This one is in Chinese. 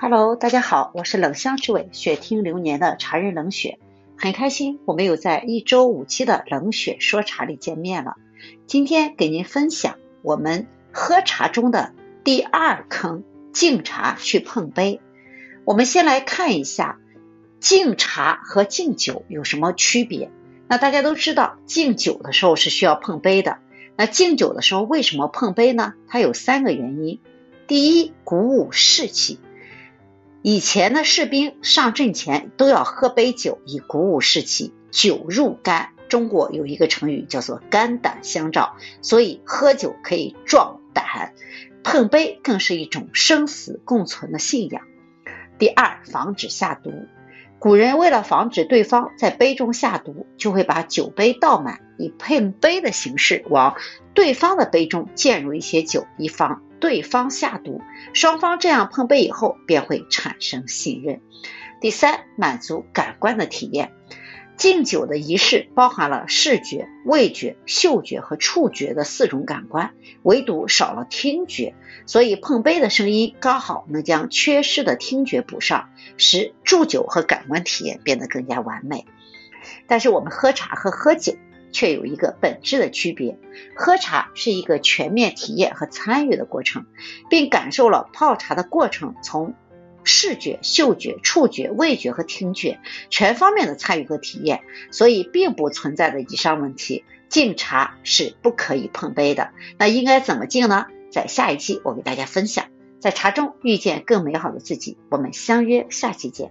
Hello，大家好，我是冷香之味雪听流年的茶人冷雪，很开心我们又在一周五期的冷雪说茶里见面了。今天给您分享我们喝茶中的第二坑，敬茶去碰杯。我们先来看一下敬茶和敬酒有什么区别。那大家都知道，敬酒的时候是需要碰杯的。那敬酒的时候为什么碰杯呢？它有三个原因。第一，鼓舞士气。以前的士兵上阵前都要喝杯酒以鼓舞士气，酒入肝。中国有一个成语叫做肝胆相照，所以喝酒可以壮胆，碰杯更是一种生死共存的信仰。第二，防止下毒。古人为了防止对方在杯中下毒，就会把酒杯倒满，以碰杯的形式往对方的杯中溅入一些酒，以防对方下毒。双方这样碰杯以后，便会产生信任。第三，满足感官的体验。敬酒的仪式包含了视觉、味觉、嗅觉和触觉的四种感官，唯独少了听觉，所以碰杯的声音刚好能将缺失的听觉补上，使祝酒和感官体验变得更加完美。但是我们喝茶和喝酒却有一个本质的区别，喝茶是一个全面体验和参与的过程，并感受了泡茶的过程从。视觉、嗅觉、触觉、味觉和听觉全方面的参与和体验，所以并不存在的以上问题。敬茶是不可以碰杯的，那应该怎么敬呢？在下一期我给大家分享，在茶中遇见更美好的自己。我们相约下期见。